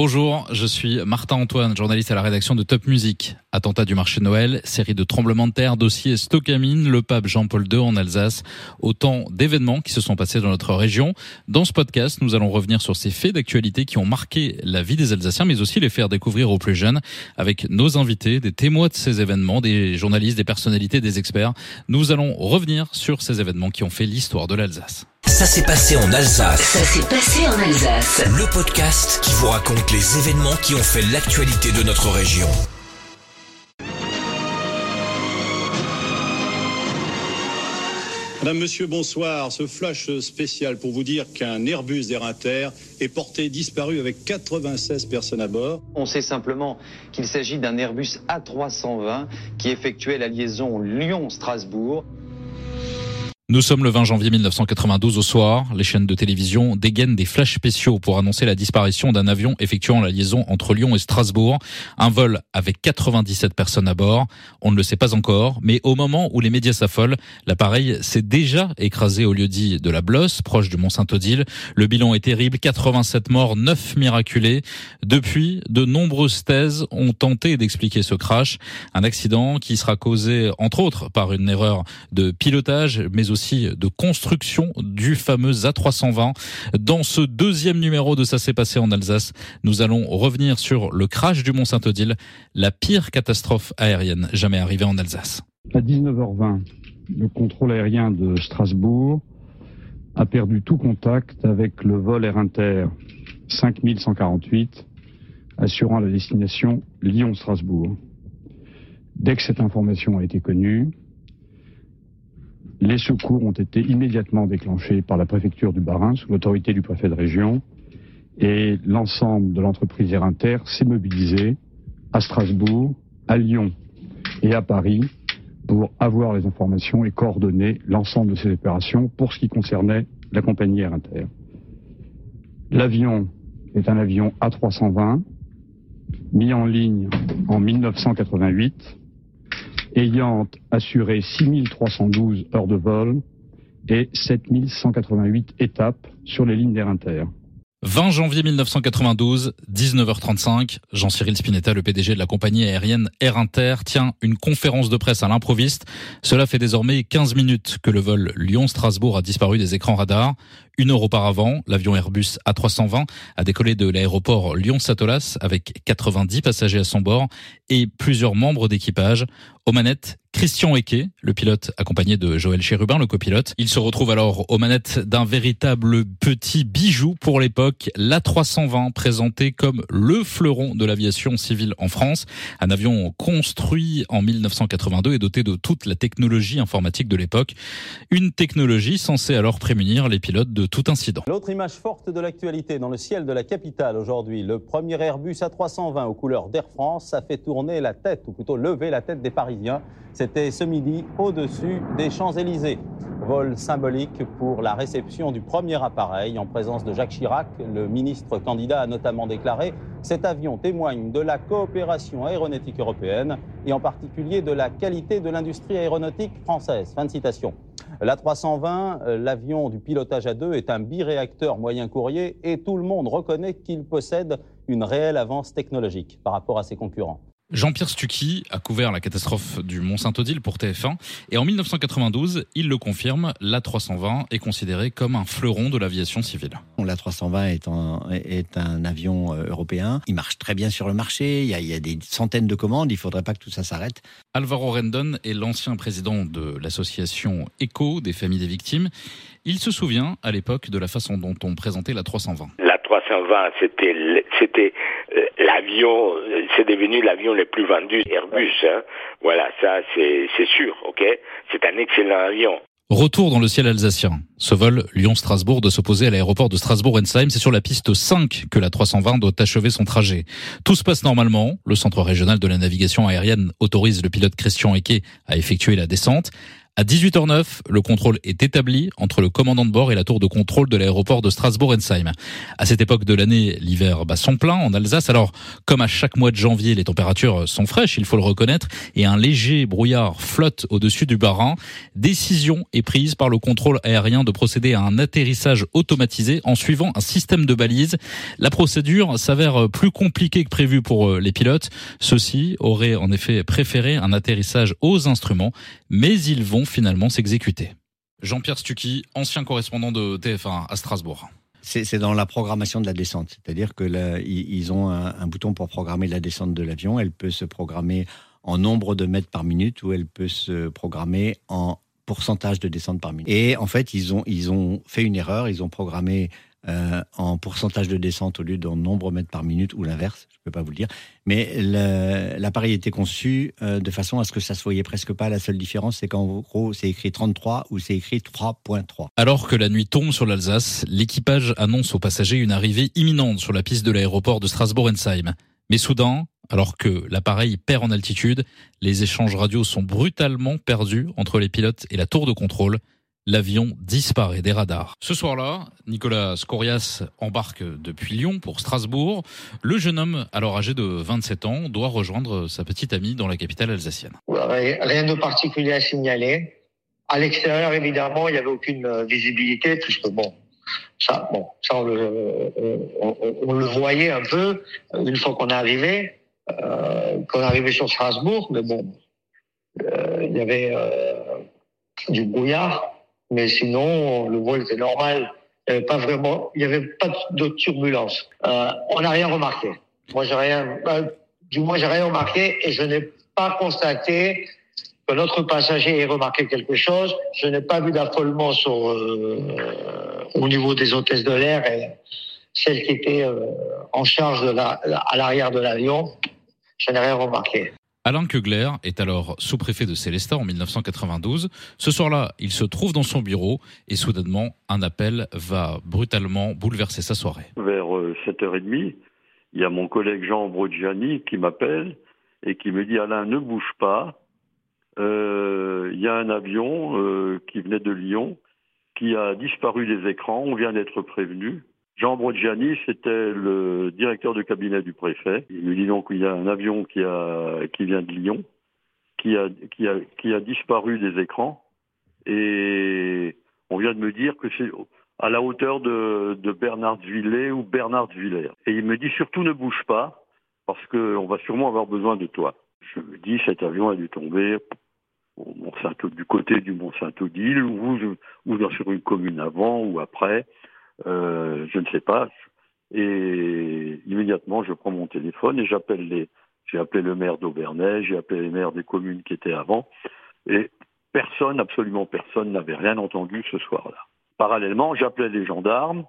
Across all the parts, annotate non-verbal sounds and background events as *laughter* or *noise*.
Bonjour, je suis Martin Antoine, journaliste à la rédaction de Top Music. Attentat du marché Noël, série de tremblements de terre, dossier Stockamine, le pape Jean-Paul II en Alsace, autant d'événements qui se sont passés dans notre région. Dans ce podcast, nous allons revenir sur ces faits d'actualité qui ont marqué la vie des Alsaciens, mais aussi les faire découvrir aux plus jeunes avec nos invités, des témoins de ces événements, des journalistes, des personnalités, des experts. Nous allons revenir sur ces événements qui ont fait l'histoire de l'Alsace. Ça s'est passé en Alsace. Ça s'est passé en Alsace. Le podcast qui vous raconte les événements qui ont fait l'actualité de notre région. Madame, Monsieur, bonsoir. Ce flash spécial pour vous dire qu'un Airbus d'Air Inter est porté disparu avec 96 personnes à bord. On sait simplement qu'il s'agit d'un Airbus A320 qui effectuait la liaison Lyon-Strasbourg. Nous sommes le 20 janvier 1992 au soir. Les chaînes de télévision dégainent des flashs spéciaux pour annoncer la disparition d'un avion effectuant la liaison entre Lyon et Strasbourg. Un vol avec 97 personnes à bord. On ne le sait pas encore, mais au moment où les médias s'affolent, l'appareil s'est déjà écrasé au lieu dit de la Blosse, proche du Mont-Saint-Odile. Le bilan est terrible. 87 morts, 9 miraculés. Depuis, de nombreuses thèses ont tenté d'expliquer ce crash. Un accident qui sera causé, entre autres, par une erreur de pilotage, mais aussi de construction du fameux A320. Dans ce deuxième numéro de Ça s'est passé en Alsace, nous allons revenir sur le crash du Mont-Saint-Odile, la pire catastrophe aérienne jamais arrivée en Alsace. À 19h20, le contrôle aérien de Strasbourg a perdu tout contact avec le vol Air Inter 5148 assurant la destination Lyon-Strasbourg. Dès que cette information a été connue, les secours ont été immédiatement déclenchés par la préfecture du Bas-Rhin sous l'autorité du préfet de région et l'ensemble de l'entreprise Air Inter s'est mobilisé à Strasbourg, à Lyon et à Paris pour avoir les informations et coordonner l'ensemble de ces opérations pour ce qui concernait la compagnie Air Inter. L'avion est un avion A320 mis en ligne en 1988 ayant assuré 6312 heures de vol et 7188 étapes sur les lignes d'Air Inter. 20 janvier 1992, 19h35, Jean-Cyril Spinetta, le PDG de la compagnie aérienne Air Inter, tient une conférence de presse à l'improviste. Cela fait désormais 15 minutes que le vol Lyon-Strasbourg a disparu des écrans radars. Une heure auparavant, l'avion Airbus A320 a décollé de l'aéroport Lyon-Satolas avec 90 passagers à son bord et plusieurs membres d'équipage. Aux manettes, Christian Eke, le pilote accompagné de Joël Chérubin, le copilote. Il se retrouve alors aux manettes d'un véritable petit bijou pour l'époque, l'A320, présenté comme le fleuron de l'aviation civile en France. Un avion construit en 1982 et doté de toute la technologie informatique de l'époque. Une technologie censée alors prémunir les pilotes de L'autre image forte de l'actualité dans le ciel de la capitale aujourd'hui, le premier Airbus A320 aux couleurs d'Air France a fait tourner la tête, ou plutôt lever la tête des Parisiens. C'était ce midi au-dessus des Champs-Élysées. Vol symbolique pour la réception du premier appareil en présence de Jacques Chirac. Le ministre candidat a notamment déclaré Cet avion témoigne de la coopération aéronautique européenne et en particulier de la qualité de l'industrie aéronautique française. Fin de citation. L'A320, euh, l'avion du pilotage à deux, est un biréacteur moyen courrier et tout le monde reconnaît qu'il possède une réelle avance technologique par rapport à ses concurrents. Jean-Pierre Stucky a couvert la catastrophe du Mont Saint-Odile pour TF1 et en 1992, il le confirme, l'A320 est considéré comme un fleuron de l'aviation civile. L'A320 est un, est un avion euh, européen, il marche très bien sur le marché, il y a, des centaines de commandes, il ne faudrait pas que tout ça s'arrête. Alvaro Rendon est l'ancien président de l'association ECHO des familles des victimes. Il se souvient à l'époque de la façon dont on présentait l'A320. 320, c'était euh, l'avion, c'est devenu l'avion le plus vendu Airbus. Hein. Voilà, ça c'est sûr, ok? C'est un excellent avion. Retour dans le ciel alsacien. Ce vol Lyon-Strasbourg doit s'opposer à l'aéroport de Strasbourg-Ensheim. C'est sur la piste 5 que la 320 doit achever son trajet. Tout se passe normalement. Le centre régional de la navigation aérienne autorise le pilote Christian Ecquet à effectuer la descente. À 18h09, le contrôle est établi entre le commandant de bord et la tour de contrôle de l'aéroport de Strasbourg-Ensheim. À cette époque de l'année, l'hiver bat son plein en Alsace. Alors, comme à chaque mois de janvier, les températures sont fraîches, il faut le reconnaître, et un léger brouillard flotte au-dessus du Bas-Rhin, décision est prise par le contrôle aérien de procéder à un atterrissage automatisé en suivant un système de balises. La procédure s'avère plus compliquée que prévu pour euh, les pilotes. Ceux-ci auraient en effet préféré un atterrissage aux instruments, mais ils vont finalement s'exécuter. Jean-Pierre Stucky, ancien correspondant de TF1 à Strasbourg. C'est dans la programmation de la descente. C'est-à-dire que ils ont un, bouton pour programmer la descente de l'avion. Elle peut se programmer en nombre de mètres par minute ou elle peut se programmer en pourcentage de descente par minute. Et en fait, ils ont, ils ont fait une erreur. Ils ont programmé euh, en pourcentage de descente au lieu d'un nombre mètres par minute ou l'inverse, je ne peux pas vous le dire. Mais l'appareil était conçu euh, de façon à ce que ça se voyait presque pas. La seule différence, c'est qu'en gros, c'est écrit 33 ou c'est écrit 3.3. Alors que la nuit tombe sur l'Alsace, l'équipage annonce aux passagers une arrivée imminente sur la piste de l'aéroport de Strasbourg-Ensheim. Mais soudain, alors que l'appareil perd en altitude, les échanges radio sont brutalement perdus entre les pilotes et la tour de contrôle l'avion disparaît des radars. Ce soir-là, Nicolas Scorias embarque depuis Lyon pour Strasbourg. Le jeune homme, alors âgé de 27 ans, doit rejoindre sa petite amie dans la capitale alsacienne. Rien de particulier à signaler. À l'extérieur, évidemment, il n'y avait aucune euh, visibilité, puisque bon, ça, bon, ça on, le, voyait un peu une fois qu'on est arrivé, euh, qu'on est arrivé sur Strasbourg, mais bon, euh, il y avait du brouillard. Mais sinon, le vol était normal. Il n'y avait pas vraiment, il y avait pas de turbulence. Euh, on n'a rien remarqué. Moi, j'ai rien, euh, du moins, j'ai rien remarqué et je n'ai pas constaté que notre passager ait remarqué quelque chose. Je n'ai pas vu d'affolement sur, euh, au niveau des hôtesses de l'air et celles qui étaient euh, en charge de la, à l'arrière de l'avion. Je n'ai rien remarqué. Alain Kugler est alors sous-préfet de Célestat en 1992. Ce soir-là, il se trouve dans son bureau et soudainement, un appel va brutalement bouleverser sa soirée. Vers 7h30, euh, il y a mon collègue Jean Brogiani qui m'appelle et qui me dit Alain, ne bouge pas. Euh, il y a un avion euh, qui venait de Lyon qui a disparu des écrans. On vient d'être prévenu. Jean Brogiani, c'était le directeur de cabinet du préfet. Il me dit donc qu'il y a un avion qui, a, qui vient de Lyon, qui a, qui, a, qui a disparu des écrans. Et on vient de me dire que c'est à la hauteur de, de Bernardvillers ou Bernardvillers. Et il me dit surtout ne bouge pas, parce qu'on va sûrement avoir besoin de toi. Je me dis cet avion a dû tomber au Mont du côté du Mont-Saint-Odile, ou, ou sur une commune avant ou après. Euh, je ne sais pas. Et immédiatement, je prends mon téléphone et j'appelle les. J'ai appelé le maire d'Aubernay, j'ai appelé les maires des communes qui étaient avant, et personne, absolument personne, n'avait rien entendu ce soir-là. Parallèlement, j'appelais les gendarmes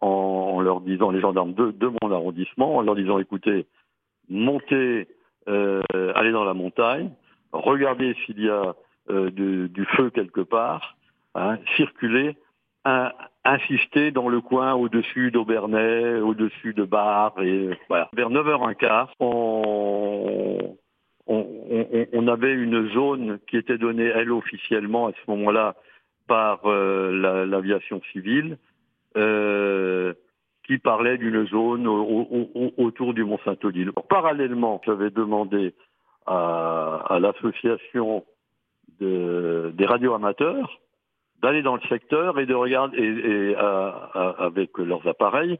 en, leur disant, les gendarmes de, de, mon arrondissement, en leur disant, écoutez, montez, euh, allez dans la montagne, regardez s'il y a euh, du feu quelque part, hein, circulez, insister dans le coin au-dessus d'Aubernay, au-dessus de Bar. Et voilà. Vers 9h15, on, on, on, avait une zone qui était donnée, elle, officiellement, à ce moment-là, par euh, l'aviation civile, euh, qui parlait d'une zone autour du Mont-Saint-Odile. Parallèlement, j'avais demandé à, à l'association de, des radioamateurs d'aller dans le secteur et de regarder et, avec leurs appareils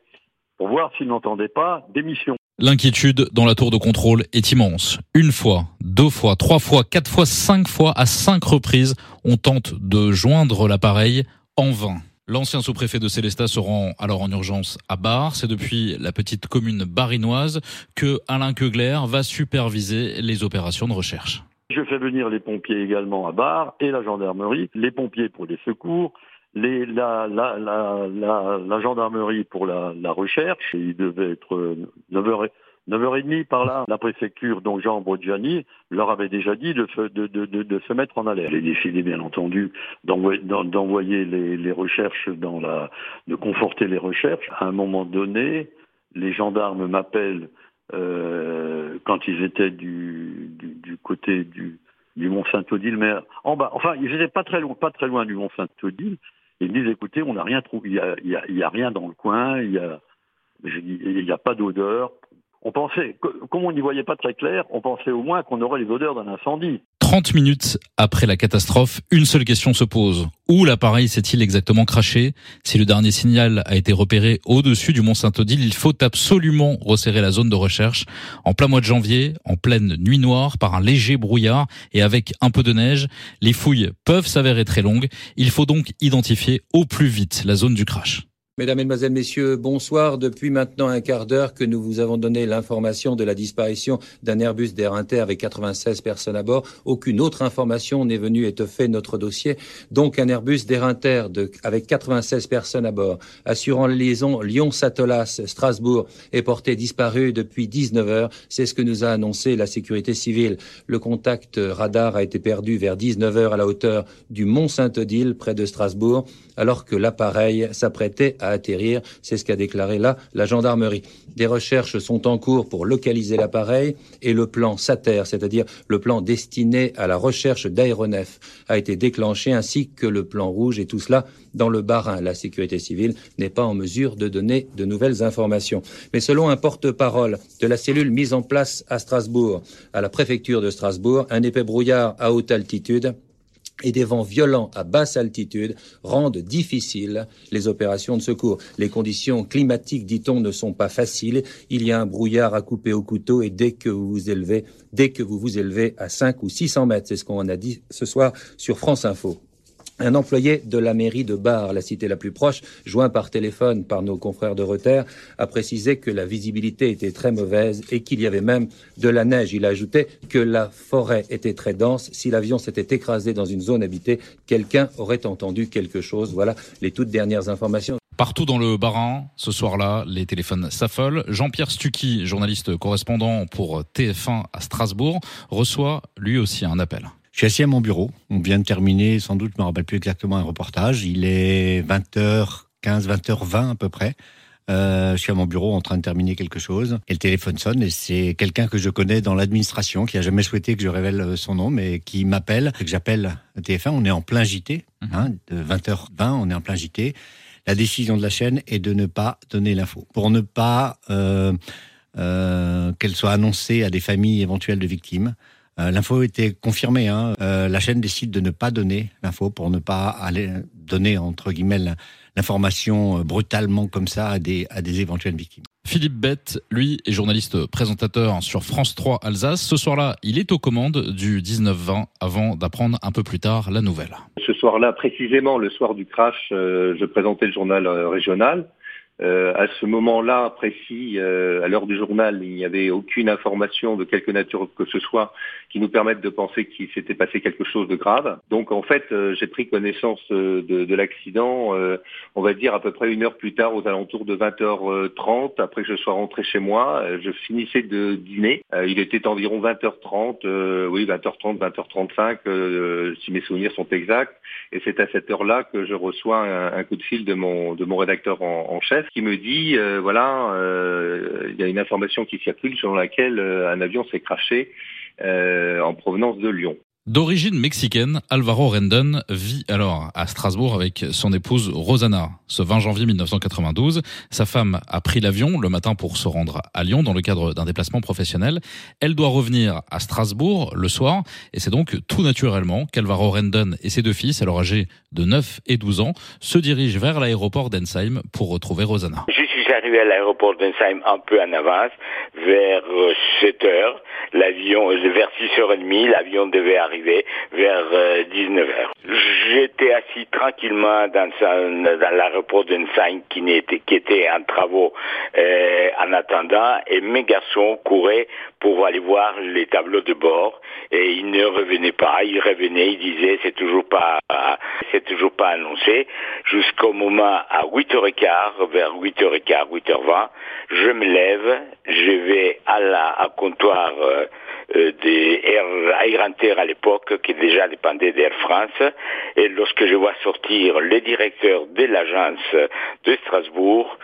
pour voir s'ils n'entendaient pas d'émissions. L'inquiétude dans la tour de contrôle est immense. Une fois, deux fois, trois fois, quatre fois, cinq fois, à cinq reprises, on tente de joindre l'appareil en vain. L'ancien sous-préfet de Célestat se rend alors en urgence à Bar. C'est depuis la petite commune barinoise que Alain Kegler va superviser les opérations de recherche. Je fais venir les pompiers également à Bar et la gendarmerie, les pompiers pour les secours, les, la, la, la, la, gendarmerie pour la, recherche. Il devait être 9h, 9h30 par là. La préfecture, donc Jean Brodjani, leur avait déjà dit de, de, de, de, se mettre en alerte. J'ai décidé, bien entendu, d'envoyer les, les recherches dans la, de conforter les recherches. À un moment donné, les gendarmes m'appellent euh, quand ils étaient du, du, du côté du, du Mont Saint-Odile, mais en bas. Enfin, ils n'étaient pas très loin, pas très loin du Mont Saint-Odile. Ils me disent, écoutez, on n'a rien trouvé, il y a, a, a, rien dans le coin, il y a, n'y a pas d'odeur. On pensait, comme on n'y voyait pas très clair, on pensait au moins qu'on aurait les odeurs d'un incendie. 30 minutes après la catastrophe, une seule question se pose. Où l'appareil s'est-il exactement craché Si le dernier signal a été repéré au-dessus du mont Saint-Odile, il faut absolument resserrer la zone de recherche. En plein mois de janvier, en pleine nuit noire, par un léger brouillard et avec un peu de neige, les fouilles peuvent s'avérer très longues. Il faut donc identifier au plus vite la zone du crash. Mesdames, Mesdemoiselles, Messieurs, bonsoir. Depuis maintenant un quart d'heure que nous vous avons donné l'information de la disparition d'un Airbus d'Air Inter avec 96 personnes à bord, aucune autre information n'est venue étoffer notre dossier. Donc un Airbus d'Air Inter avec 96 personnes à bord, assurant la liaison Lyon-Satolas-Strasbourg, est porté disparu depuis 19 heures. C'est ce que nous a annoncé la sécurité civile. Le contact radar a été perdu vers 19 heures à la hauteur du Mont Saint-Odile, près de Strasbourg, alors que l'appareil s'apprêtait à atterrir. C'est ce qu'a déclaré là la gendarmerie. Des recherches sont en cours pour localiser l'appareil et le plan SATER, c'est-à-dire le plan destiné à la recherche d'aéronefs, a été déclenché ainsi que le plan rouge et tout cela dans le Bas-Rhin. La sécurité civile n'est pas en mesure de donner de nouvelles informations. Mais selon un porte-parole de la cellule mise en place à Strasbourg, à la préfecture de Strasbourg, un épais brouillard à haute altitude et des vents violents à basse altitude rendent difficiles les opérations de secours. Les conditions climatiques, dit-on, ne sont pas faciles. Il y a un brouillard à couper au couteau et dès que vous vous élevez, dès que vous vous élevez à 5 ou 600 mètres, c'est ce qu'on a dit ce soir sur France Info. Un employé de la mairie de Bar, la cité la plus proche, joint par téléphone par nos confrères de Reuters, a précisé que la visibilité était très mauvaise et qu'il y avait même de la neige. Il a ajouté que la forêt était très dense. Si l'avion s'était écrasé dans une zone habitée, quelqu'un aurait entendu quelque chose. Voilà les toutes dernières informations. Partout dans le Bas-Rhin, ce soir-là, les téléphones s'affolent. Jean-Pierre Stucky, journaliste correspondant pour TF1 à Strasbourg, reçoit lui aussi un appel. Je suis assis à mon bureau. On vient de terminer, sans doute, je me rappelle plus exactement un reportage. Il est 20h15, 20h20 à peu près. Euh, je suis à mon bureau en train de terminer quelque chose et le téléphone sonne et c'est quelqu'un que je connais dans l'administration qui a jamais souhaité que je révèle son nom mais qui m'appelle, que j'appelle TF1. On est en plein JT, hein, de 20h20, on est en plein JT. La décision de la chaîne est de ne pas donner l'info pour ne pas euh, euh, qu'elle soit annoncée à des familles éventuelles de victimes. Euh, l'info était confirmée. Hein. Euh, la chaîne décide de ne pas donner l'info pour ne pas aller donner entre guillemets l'information euh, brutalement comme ça à des, à des éventuelles victimes. Philippe Bett, lui, est journaliste présentateur sur France 3 Alsace. Ce soir-là, il est aux commandes du 19-20 avant d'apprendre un peu plus tard la nouvelle. Ce soir-là, précisément le soir du crash, je présentais le journal régional. Euh, à ce moment-là précis, euh, à l'heure du journal, il n'y avait aucune information de quelque nature que ce soit qui nous permette de penser qu'il s'était passé quelque chose de grave. Donc en fait, euh, j'ai pris connaissance de, de l'accident, on va dire à peu près une heure plus tard, aux alentours de 20h30, après que je sois rentré chez moi. je finissais de dîner. il était environ 20h30, oui 20h30, 20h35, si mes souvenirs sont exacts. Et c'est à cette heure-là que je reçois un, coup de fil de mon, rédacteur en, en chef qui me dit, euh, voilà, euh, il y a une information qui circule selon laquelle euh, un avion s'est craché en provenance de Lyon. D'origine mexicaine, Alvaro Rendon vit alors à Strasbourg avec son épouse Rosanna. Ce 20 janvier 1992, sa femme a pris l'avion le matin pour se rendre à Lyon dans le cadre d'un déplacement professionnel. Elle doit revenir à Strasbourg le soir et c'est donc tout naturellement qu'Alvaro Rendon et ses deux fils, alors âgés de 9 et 12 ans, se dirigent vers l'aéroport d'Ensheim pour retrouver Rosanna. Arrivé à l'aéroport d'Ensheim un peu en avance, vers 7 heures l'avion vers 6h30, l'avion devait arriver vers 19h. J'étais assis tranquillement dans, dans l'aéroport d'Enseigne qui, était, qui était en travaux euh, en attendant et mes garçons couraient pour aller voir les tableaux de bord et ils ne revenaient pas, ils revenaient, ils disaient c'est toujours pas c'est toujours pas annoncé jusqu'au moment à 8h15 vers 8h15 8h20 je me lève je vais à la comptoir euh, euh, des Air, Inter à l'époque qui déjà dépendait d'Air France et lorsque je vois sortir le directeur de l'agence de Strasbourg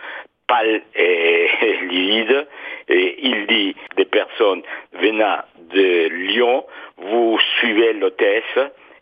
pâle et livide et il dit des personnes venant de Lyon vous suivez l'hôtesse.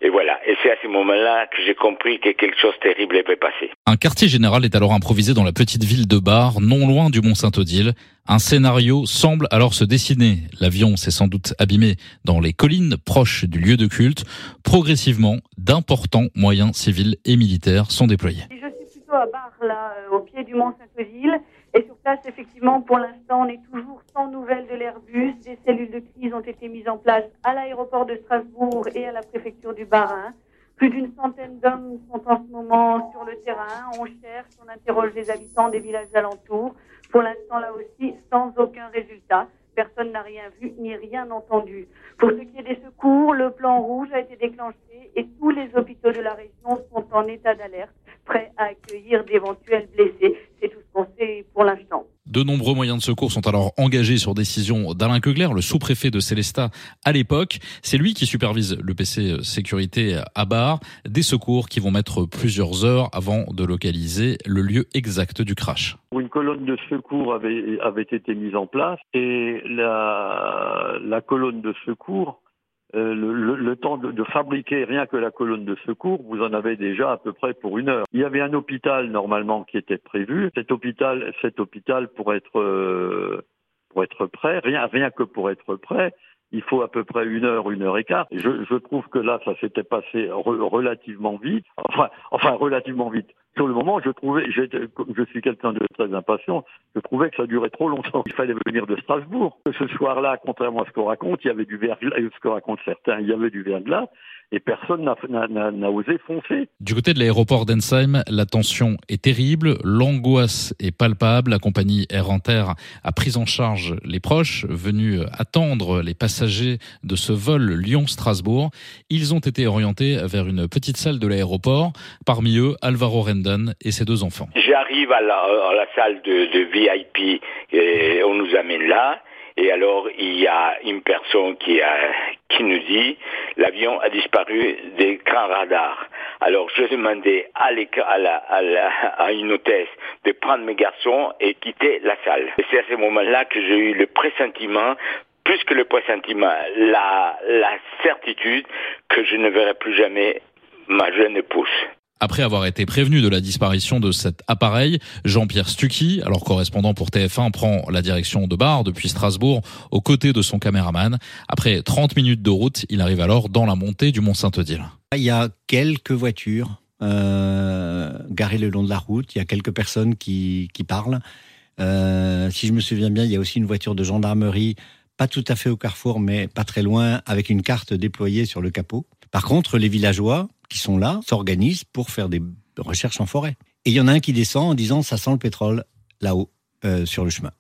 Et voilà. Et c'est à ce moment-là que j'ai compris que quelque chose de terrible peut passer. Un quartier général est alors improvisé dans la petite ville de Bar, non loin du Mont Saint-Odile. Un scénario semble alors se dessiner. L'avion s'est sans doute abîmé dans les collines proches du lieu de culte. Progressivement, d'importants moyens civils et militaires sont déployés. Je suis plutôt à Bar, là, au pied du Mont Saint-Odile. Et sur place, effectivement, pour l'instant, on est toujours sans nouvelles de l'Airbus. Des cellules de crise ont été mises en place à l'aéroport de Strasbourg et à la préfecture du Bas-Rhin. Plus d'une centaine d'hommes sont en ce moment sur le terrain. On cherche, on interroge les habitants des villages alentours. Pour l'instant, là aussi, sans aucun résultat. Personne n'a rien vu ni rien entendu. Pour ce qui est des secours, le plan rouge a été déclenché et tous les hôpitaux de la région sont en état d'alerte, prêts à accueillir d'éventuels blessés. C'est tout ce qu'on sait pour l'instant. De nombreux moyens de secours sont alors engagés sur décision d'Alain Keugler, le sous-préfet de Célestat à l'époque. C'est lui qui supervise le PC sécurité à Bar. Des secours qui vont mettre plusieurs heures avant de localiser le lieu exact du crash. Une colonne de secours avait, avait été mise en place et la, la colonne de secours euh, le, le, le, temps de, fabriquer rien que la colonne de secours, vous en avez déjà à peu près pour une heure. Il y avait un hôpital normalement qui était prévu. Cet hôpital, cet hôpital pour être euh, pour être prêt, rien rien que pour être prêt, il faut à peu près une heure, une heure et quart. Je, je trouve que là, ça s'était passé re, relativement vite. Enfin, enfin relativement vite. Sur le moment, je trouvais, je suis quelqu'un de très impatient, je trouvais que ça durait trop longtemps. Il fallait venir de Strasbourg. Ce soir-là, contrairement à ce qu'on raconte, il y avait du verglas, ce que racontent certains, il y avait du verglas, et personne n'a osé foncer. Du côté de l'aéroport d'Ensheim, la tension est terrible, l'angoisse est palpable. La compagnie Air Inter a pris en charge les proches venus attendre les passagers de ce vol Lyon-Strasbourg. Ils ont été orientés vers une petite salle de l'aéroport. Parmi eux, Alvaro Et ses deux enfants. J'arrive à la, la, salle de, VIP et on nous amène là. Et alors, il y a une personne qui, a, qui nous dit l'avion a disparu des grands radars. Alors, je demandais à, à, la, à, une hôtesse de prendre mes garçons et quitter la salle. C'est à ce moment-là que j'ai eu le pressentiment plus que le pressentiment, la certitude que je ne verrai plus jamais ma jeune épouse. Après avoir été prévenu de la disparition de cet appareil, Jean-Pierre Stucky, alors correspondant pour TF1, prend la direction de Bar depuis Strasbourg aux côtés de son caméraman. Après 30 minutes de route, il arrive alors dans la montée du Mont Saint-Odile. Il y a quelques voitures euh, garées le long de la route, il y a quelques personnes qui, parlent. Euh, si je me souviens bien, il y a aussi une voiture de gendarmerie, pas tout à fait au carrefour, mais pas très loin, avec une carte déployée sur le capot. Par contre, les villageois qui sont là s'organisent pour faire des recherches en forêt. Et il y en a un qui descend en disant ça sent le pétrole là-haut euh, sur le chemin.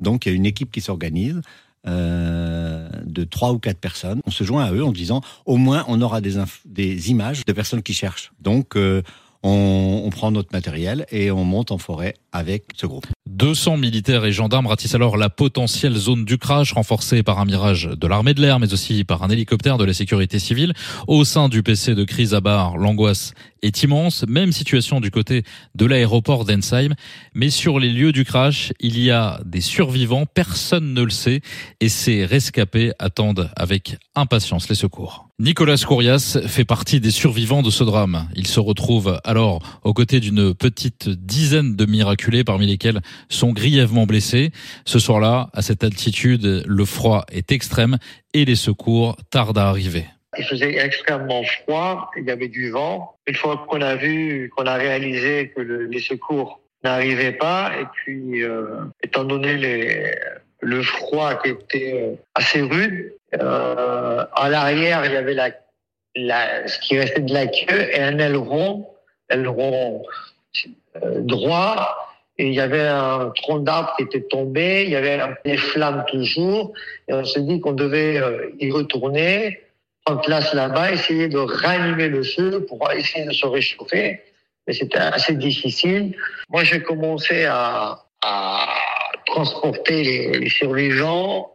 Donc il y a une équipe qui s'organise euh, de trois ou quatre personnes. On se joint à eux en disant au moins on aura des, des images de personnes qui cherchent. Donc euh, on, on, prend notre matériel et on monte en forêt avec ce groupe. 200 militaires et gendarmes ratissent alors la potentielle zone du crash, renforcée par un mirage de l'armée de l'air, mais aussi par un hélicoptère de la sécurité civile. Au sein du PC de crise à barre, l'angoisse est immense. Même situation du côté de l'aéroport d'Ensheim. Mais sur les lieux du crash, il y a des survivants, personne ne le sait, et ces rescapés attendent avec impatience les secours. Nicolas Courias fait partie des survivants de ce drame. Il se retrouve alors aux côtés d'une petite dizaine de miraculés, parmi lesquels sont grièvement blessés. Ce soir-là, à cette altitude, le froid est extrême et les secours tardent à arriver. Il faisait extrêmement froid, il y avait du vent. Une fois qu'on a vu, qu'on a réalisé que le, les secours n'arrivaient pas, et puis euh, étant donné les, le froid qui était euh, assez rude, euh, à l'arrière il y avait la, ce qui restait de la queue et un aileron, aileron euh, droit, et il y avait un tronc d'arbre qui était tombé, il y avait des flammes toujours, et on s'est dit qu'on devait euh, y retourner en place là-bas, essayer de ranimer le feu pour essayer de se réchauffer. Mais c'était assez difficile. Moi, j'ai commencé à transporter les, les, survivants,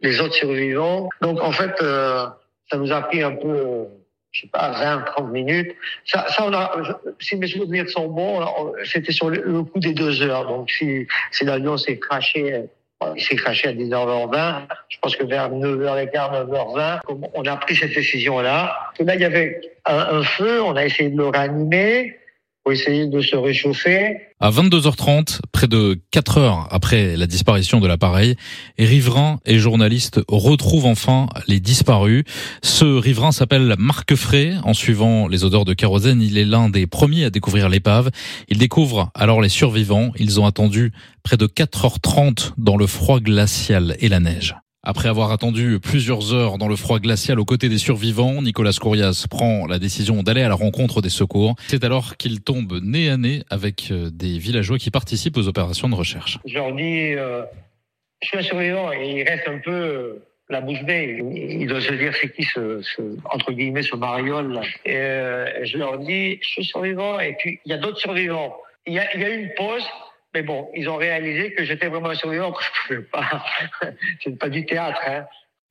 les autres survivants. Donc, en fait, euh, ça nous a pris un peu, je sais pas, 20, 30 minutes. Ça, ça on a, si mes souvenirs sont bons, c'était sur le, coup des deux heures. Donc, si, si l'avion s'est craché, il s'est craché à 10h20, je pense que vers 9h15, 9h20, on a pris cette décision-là. Là, il y avait un, un feu, on a essayé de le réanimer pour essayer de se réchauffer. À 22h30, près de 4 heures après la disparition de l'appareil, riverains et journalistes retrouvent enfin les disparus. Ce riverain s'appelle Marc Frey. En suivant les odeurs de kérosène, il est l'un des premiers à découvrir l'épave. Il découvre alors les survivants. Ils ont attendu près de 4h30 dans le froid glacial et la neige. Après avoir attendu plusieurs heures dans le froid glacial aux côtés des survivants, Nicolas Courias prend la décision d'aller à la rencontre des secours. C'est alors qu'il tombe nez à nez avec euh, des villageois qui participent aux opérations de recherche. Je leur dis, euh, je suis un survivant et il reste un peu euh, la bouche bée. Il doit se dire c'est qui ce, ce, entre guillemets ce mariole. Et euh, je leur dis, je suis survivant et puis il y a d'autres survivants. Il y a, il y a une pause. Mais bon, ils ont réalisé que j'étais vraiment un survivant, que je pouvais pas. *laughs* C'est pas du théâtre, hein.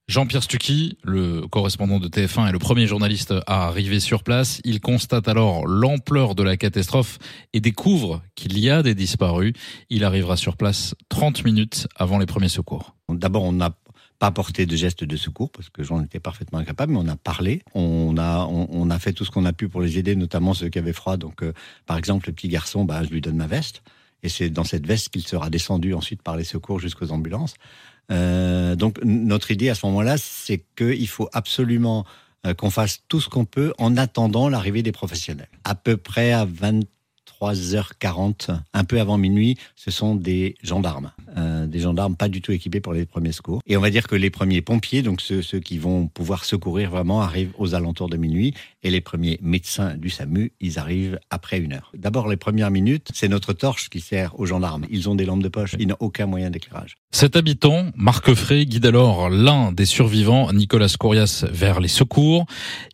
Jean-Pierre Stucky, le correspondant de TF1 et le premier journaliste à arriver sur place, il constate alors l'ampleur de la catastrophe et découvre qu'il y a des disparus. Il arrivera sur place 30 minutes avant les premiers secours. D'abord, on n'a pas porté de gestes de secours parce que j'en étais parfaitement incapable, mais on a parlé, on a on, on a fait tout ce qu'on a pu pour les aider, notamment ceux qui avaient froid. Donc, euh, par exemple, le petit garçon, bah, je lui donne ma veste. Et c'est dans cette veste qu'il sera descendu ensuite par les secours jusqu'aux ambulances. Euh, donc notre idée à ce moment-là, c'est qu'il faut absolument euh, qu'on fasse tout ce qu'on peut en attendant l'arrivée des professionnels. À peu près à 23h40, un peu avant minuit, ce sont des gendarmes. Euh, des gendarmes pas du tout équipés pour les premiers secours. Et on va dire que les premiers pompiers, donc ceux, qui vont pouvoir secourir vraiment, arrivent aux alentours de minuit. Et les premiers médecins du SAMU, ils arrivent après une heure. D'abord, les premières minutes, c'est notre torche qui sert aux gendarmes. Ils ont des lampes de poche, ils n'ont aucun moyen d'éclairage. Cet habitant, Marc Frey, guide alors l'un des survivants, Nicolas Corias, vers les secours.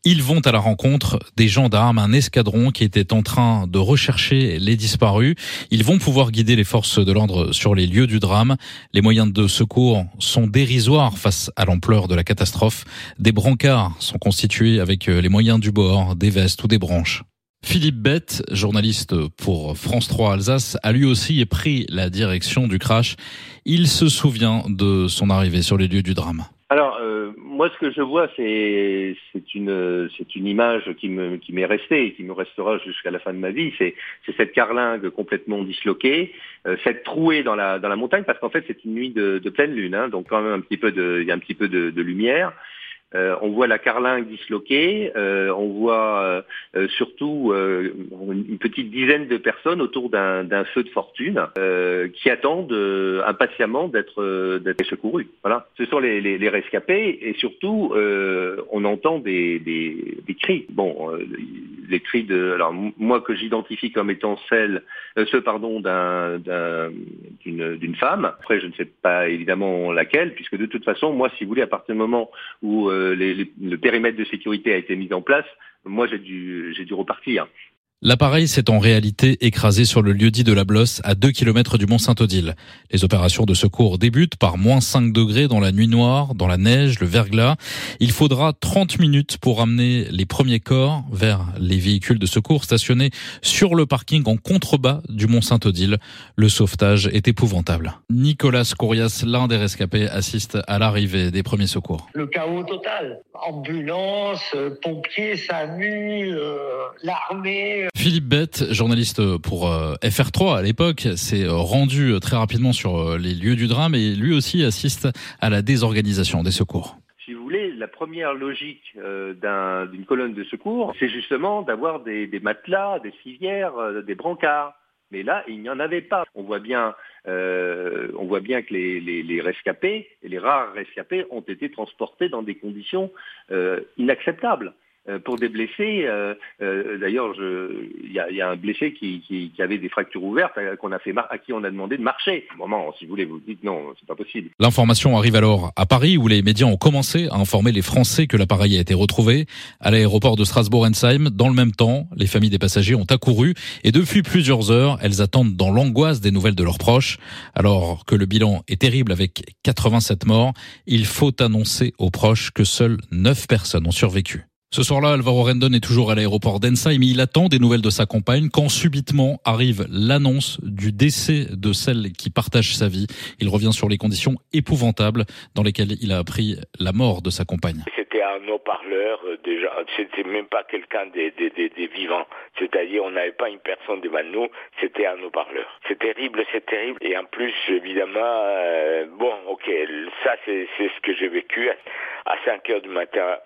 Ils vont à la rencontre des gendarmes, un escadron qui était en train de rechercher les disparus. Ils vont pouvoir guider les forces de l'ordre sur les lieux du drame. Les moyens de secours sont dérisoires face à l'ampleur de la catastrophe. Des brancards sont constitués avec les moyens du bord, des vestes ou des branches. Philippe Bett, journaliste pour France 3 Alsace, a lui aussi pris la direction du crash. Il se souvient de son arrivée sur les lieux du drame. Moi, ce que je vois, c'est une c'est une image qui me qui m'est restée et qui me restera jusqu'à la fin de ma vie. C'est cette carlingue complètement disloquée, euh, cette trouée dans la dans la montagne, parce qu'en fait, c'est une nuit de, pleine lune, hein, donc quand même un petit peu de il y a un petit peu de lumière. Euh, on voit la carlingue disloquée, euh, on voit euh, surtout une petite dizaine de personnes autour d'un feu de fortune qui attendent impatiemment d'être secourus. Voilà, ce sont les, rescapés et surtout on entend des, cris. Bon, les cris de alors moi que j'identifie comme étant celle ceux pardon d'un d'une femme. Après je ne sais pas évidemment laquelle puisque de toute façon moi si vous voulez à partir du moment où les, les, le périmètre de sécurité a été mis en place, moi j'ai dû, j'ai dû repartir. L'appareil s'est en réalité écrasé sur le lieu dit de la Blosse, à 2 km du Mont Saint-Odile. Les opérations de secours débutent par moins 5 degrés dans la nuit noire, dans la neige, le verglas. Il faudra 30 minutes pour amener les premiers corps vers les véhicules de secours stationnés sur le parking en contrebas du Mont Saint-Odile. Le sauvetage est épouvantable. Nicolas Courias, l'un des rescapés, assiste à l'arrivée des premiers secours. Le chaos total. Ambulance, euh, pompiers, SAMU, euh, l'armée, Philippe Bett, journaliste pour euh, FR3 à l'époque, s'est euh, rendu euh, très rapidement sur les lieux du drame et lui aussi assiste à la désorganisation des secours. Si vous voulez, la première logique d'une un, colonne de secours, c'est justement d'avoir des, matelas, des civières, des brancards. Mais là, il n'y en avait pas. On voit bien, que les, rescapés, les rares rescapés, ont été transportés dans des conditions inacceptables. Euh, pour des blessés, euh, euh, d'ailleurs, il y a, y a, un blessé qui, qui, qui, avait des fractures ouvertes, qu'on a fait à qui on a demandé de marcher. Moment, si vous voulez, vous dites non, c'est pas possible. L'information arrive alors à Paris, où les médias ont commencé à informer les Français que l'appareil a été retrouvé à l'aéroport de Strasbourg-Ensheim. Dans le même temps, les familles des passagers ont accouru et depuis plusieurs heures, elles attendent dans l'angoisse des nouvelles de leurs proches. Alors que le bilan est terrible avec 87 morts, il faut annoncer aux proches que seules 9 personnes ont survécu. Ce soir-là, Alvaro Rendon est toujours à l'aéroport d'Ensai, mais il attend des nouvelles de sa compagne quand subitement arrive l'annonce du décès de celle qui partage sa vie. Il revient sur les conditions épouvantables dans lesquelles il a appris la mort de sa compagne. C'était un haut-parleur, euh, déjà, c'était même pas quelqu'un des, des, des, des vivants. C'est-à-dire, on n'avait pas une personne devant nous, c'était un haut-parleur. C'est terrible, c'est terrible. Et en plus, évidemment, euh, bon, ok, ça c'est ce que j'ai vécu. À 5 heures du matin,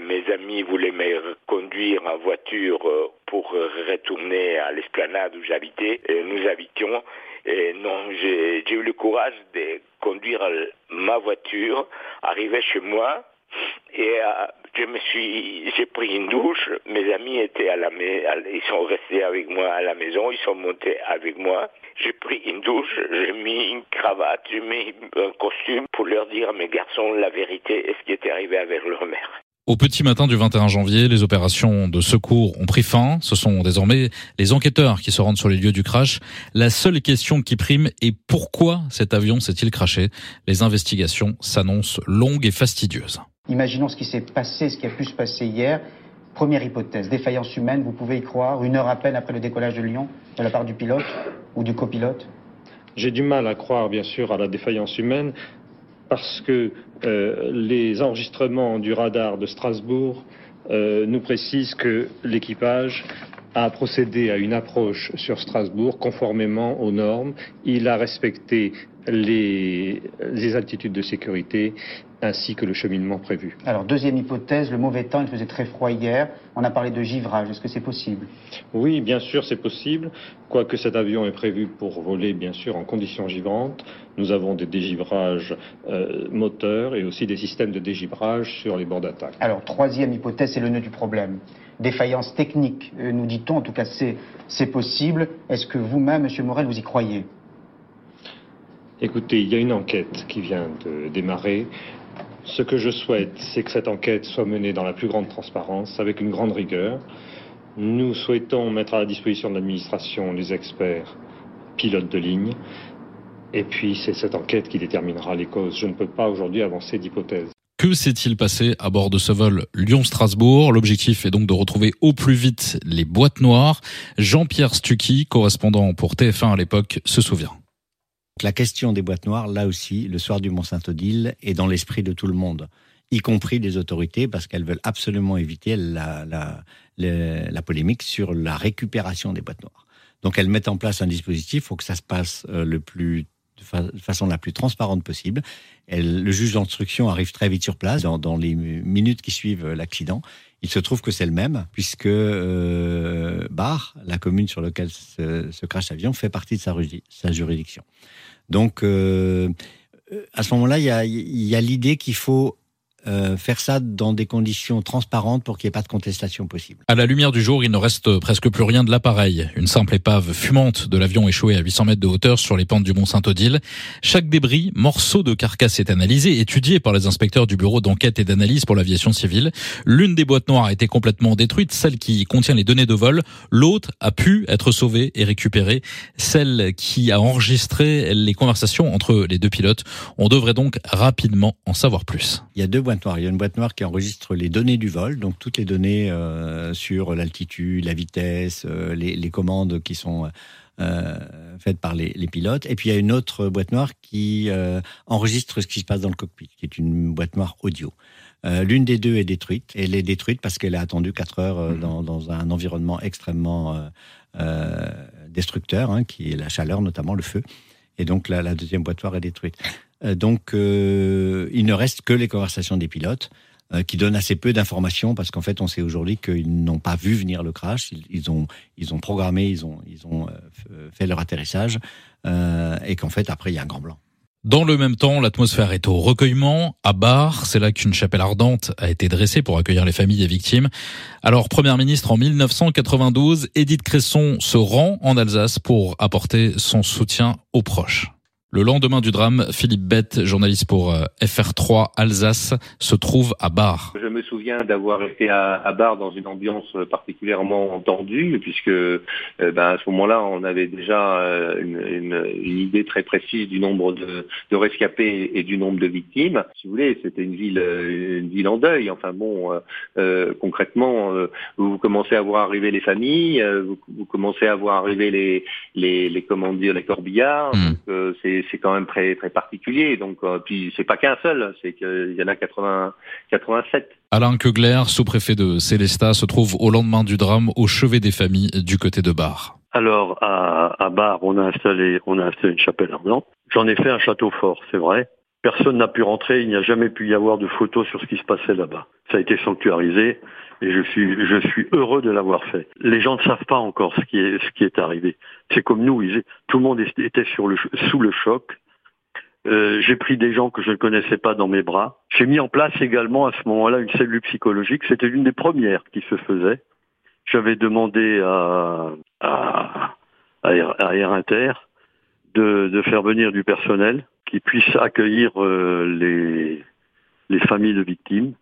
mes amis voulaient me conduire en voiture euh, pour retourner à l'esplanade où j'habitais, nous habitions. Et non, j'ai eu le courage de conduire ma voiture, arriver chez moi, et euh, je me suis, j'ai pris une douche. Mes amis étaient à la ils sont restés avec moi à la maison, ils sont montés avec moi. J'ai pris une douche, j'ai mis une cravate, j'ai mis un costume pour leur dire mes garçons la vérité et ce qui était arrivé avec leur mère. Au petit matin du 21 janvier, les opérations de secours ont pris fin. Ce sont désormais les enquêteurs qui se rendent sur les lieux du crash. La seule question qui prime est pourquoi cet avion s'est-il crashé? Les investigations s'annoncent longues et fastidieuses. Imaginons ce qui s'est passé, ce qui a pu se passer hier. Première hypothèse, défaillance humaine, vous pouvez y croire, une heure à peine après le décollage de Lyon, de la part du pilote ou du copilote? J'ai du mal à croire, bien sûr, à la défaillance humaine parce que euh, les enregistrements du radar de Strasbourg euh, nous précisent que l'équipage a procédé à une approche sur Strasbourg conformément aux normes. Il a respecté les, les, altitudes de sécurité ainsi que le cheminement prévu. Alors, deuxième hypothèse, le mauvais temps, il faisait très froid hier. On a parlé de givrage. Est-ce que c'est possible? Oui, bien sûr, c'est possible. Quoique cet avion est prévu pour voler, bien sûr, en conditions givrantes, nous avons des dégivrages euh, moteurs et aussi des systèmes de dégivrage sur les bords d'attaque. Alors, troisième hypothèse, c'est le nœud du problème. Défaillance technique, euh, nous dit-on. En tout cas, c'est possible. Est-ce que vous-même, Monsieur Morel, vous y croyez? Écoutez, il y a une enquête qui vient de démarrer. Ce que je souhaite, c'est que cette enquête soit menée dans la plus grande transparence, avec une grande rigueur. Nous souhaitons mettre à la disposition de l'administration les experts pilotes de ligne. Et puis, c'est cette enquête qui déterminera les causes. Je ne peux pas aujourd'hui avancer d'hypothèse. Que s'est-il passé à bord de ce vol Lyon-Strasbourg? L'objectif est donc de retrouver au plus vite les boîtes noires. Jean-Pierre Stucky, correspondant pour TF1 à l'époque, se souvient. La question des boîtes noires, là aussi, le soir du Mont-Saint-Odile, est dans l'esprit de tout le monde, y compris des autorités, parce qu'elles veulent absolument éviter la, polémique sur la récupération des boîtes noires. Donc elles mettent en place un dispositif, il faut que ça se passe euh, de façon la plus transparente possible. le juge d'instruction arrive très vite sur place, dans, les minutes qui suivent l'accident. Il se trouve que c'est le même, puisque euh, Bar, la commune sur laquelle se, se crache l'avion, fait partie de sa juridiction. Donc, euh, à ce moment-là, il y a l'idée qu'il faut euh, faire ça dans des conditions transparentes pour qu'il n'y ait pas de contestation possible. À la lumière du jour, il ne reste presque plus rien de l'appareil. Une simple épave fumante de l'avion échoué à 800 mètres de hauteur sur les pentes du Mont Saint-Odile. Chaque débris, morceau de carcasse est analysé, étudié par les inspecteurs du bureau d'enquête et d'analyse pour l'aviation civile. L'une des boîtes noires a été complètement détruite, celle qui contient les données de vol. L'autre a pu être sauvée et récupérée, celle qui a enregistré les conversations entre les deux pilotes. On devrait donc rapidement en savoir plus. Il y a deux boîtes il y a une boîte noire qui enregistre les données du vol, donc toutes les données euh, sur l'altitude, la vitesse, euh, les, commandes qui sont euh, faites par les, pilotes. Et puis il y a une autre boîte noire qui enregistre ce qui se passe dans le cockpit, qui est une boîte noire audio. L'une des deux est détruite. Elle est détruite parce qu'elle a attendu 4 heures mmh. dans, un environnement extrêmement destructeur, hein, qui est la chaleur, notamment le feu. Et donc la, la deuxième boîte noire est détruite. Euh, donc, euh, il ne reste que les conversations des pilotes euh, qui donnent assez peu d'informations parce qu'en fait, on sait aujourd'hui qu'ils n'ont pas vu venir le crash. Ils, ont, ils ont programmé, ils ont, ils ont fait leur atterrissage et qu'en fait, après, il y a un grand blanc. Dans le même temps, l'atmosphère est au recueillement. À Bar, c'est là qu'une chapelle ardente a été dressée pour accueillir les familles des victimes. Alors, première ministre en 1992, Édith Cresson se rend en Alsace pour apporter son soutien aux proches. Le lendemain du drame, Philippe Bette, journaliste pour euh, FR3 Alsace, se trouve à Bar. Je me souviens d'avoir été à, à, Bar dans une ambiance particulièrement tendue, puisque euh, ben, à ce moment-là, on avait déjà euh, une, une, une, idée très précise du nombre de, de, rescapés et du nombre de victimes. Si vous voulez, c'était une ville, une ville en deuil. Enfin bon, euh, concrètement, vous commencez à voir arriver les familles, vous, vous, commencez à voir arriver les, les, les comment dire, les corbillards. Mmh. Donc, c'est c'est quand même très très particulier. Donc euh, puis c'est pas qu'un seul, c'est qu'il y en a 80 87. Alain Kegler, sous-préfet de Célestat, se trouve au lendemain du drame au chevet des familles du côté de Bar. Alors à, à Bar, on a installé on a installé une chapelle ardente. J'en ai fait un château fort, c'est vrai. Personne n'a pu rentrer, il n'y a jamais pu y avoir de photos sur ce qui se passait là-bas. Ça a été sanctuarisé et je suis, je suis heureux de l'avoir fait. Les gens ne savent pas encore ce qui est, ce qui est arrivé. C'est comme nous, tout le monde était sur le, sous le choc. Euh, j'ai pris des gens que je ne connaissais pas dans mes bras. J'ai mis en place également à ce moment-là une cellule psychologique. C'était l'une des premières qui se faisait. J'avais demandé à, à, à, Air Inter de, de, faire venir du personnel qui puisse accueillir euh, les, les familles de victimes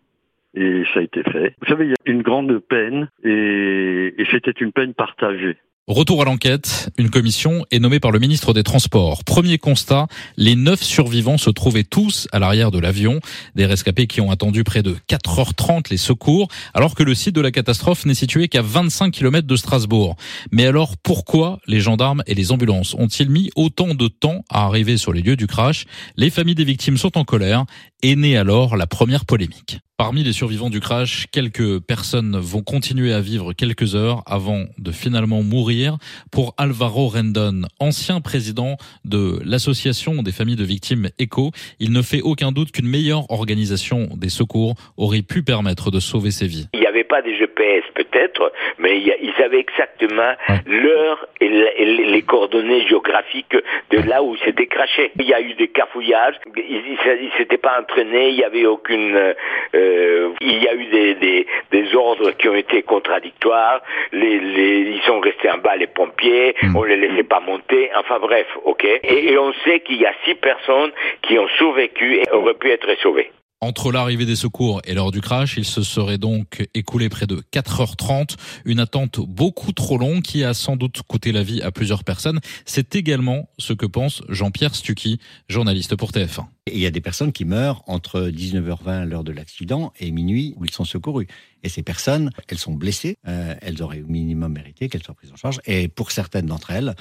et ça a été fait. Vous savez, il y a une grande peine et, c'était une peine partagée. Retour à l'enquête, une commission est nommée par le ministre des Transports. Premier constat, les neuf survivants se trouvaient tous à l'arrière de l'avion, des rescapés qui ont attendu près de 4h30 les secours, alors que le site de la catastrophe n'est situé qu'à 25 km de Strasbourg. Mais alors pourquoi les gendarmes et les ambulances ont-ils mis autant de temps à arriver sur les lieux du crash? Les familles des victimes sont en colère et naît alors la première polémique. Parmi les survivants du crash, quelques personnes vont continuer à vivre quelques heures avant de finalement mourir. Pour Alvaro Rendon, ancien président de l'association des familles de victimes ECO, il ne fait aucun doute qu'une meilleure organisation des secours aurait pu permettre de sauver ses vies. Il n'y avait pas des GPS peut-être, mais ils savaient exactement l'heure et les coordonnées géographiques de là où c'était craché. Il y a eu des cafouillages, ils ne s'étaient pas entraînés, il n'y avait aucune... Euh, euh, il y a eu des, des, des, ordres qui ont été contradictoires. Les, les, ils sont restés en bas, les pompiers. Mm. On les laissait pas monter. Enfin bref, ok. Et, et on sait qu'il y a six personnes qui ont survécu et auraient pu être sauvées. Entre l'arrivée des secours et l'heure du crash, il se serait donc écoulé près de 4h30, une attente beaucoup trop longue qui a sans doute coûté la vie à plusieurs personnes. C'est également ce que pense Jean-Pierre Stucky, journaliste pour TF1. Il y a des personnes qui meurent entre 19h20 l'heure de l'accident et minuit où ils sont secourus. Et ces personnes, elles sont blessées, euh, elles auraient au minimum mérité qu'elles soient prises en charge. Et pour certaines d'entre elles,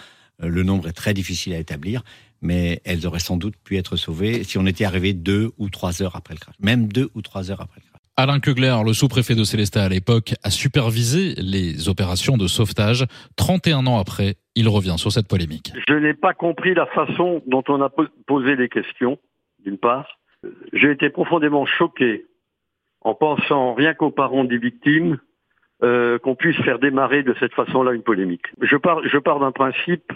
euh, le nombre est très difficile à établir, mais elles auraient sans doute pu être sauvées si on était arrivé deux ou trois heures après le crash, même deux ou trois heures après le crash. Alain Kegler, le sous-préfet de Célestat à l'époque, a supervisé les opérations de sauvetage. 31 ans après, il revient sur cette polémique. Je n'ai pas compris la façon dont on a posé les questions, d'une part. J'ai été profondément choqué en pensant rien qu'aux parents des victimes euh, qu'on puisse faire démarrer de cette façon-là une polémique. Je pars, je pars d'un principe,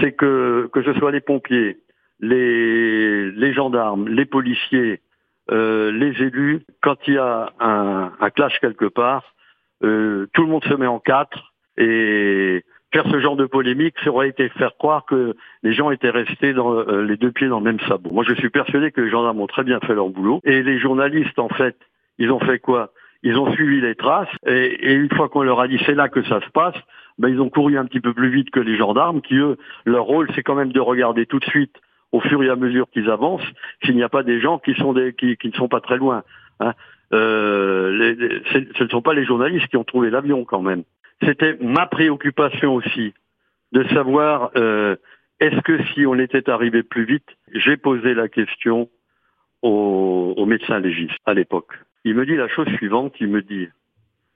c'est que que ce soit les pompiers, les, les gendarmes, les policiers, euh, les élus, quand il y a un, un clash quelque part, euh, tout le monde se met en quatre et faire ce genre de polémique, ça aurait été faire croire que les gens étaient restés dans euh, les deux pieds dans le même sabot. Moi, je suis persuadé que les gendarmes ont très bien fait leur boulot. Et les journalistes, en fait, ils ont fait quoi? Ils ont suivi les traces. Et, et une fois qu'on leur a dit c'est là que ça se passe, ben ils ont couru un petit peu plus vite que les gendarmes qui eux leur rôle c'est quand même de regarder tout de suite au fur et à mesure qu'ils avancent s'il n'y a pas des gens qui sont des qui, qui ne sont pas très loin. Hein. Euh, ce ne sont pas les journalistes qui ont trouvé l'avion quand même. C'était ma préoccupation aussi de savoir euh, est-ce que si on était arrivé plus vite, j'ai posé la question au, au médecin légiste à l'époque il me dit la chose suivante, il me dit,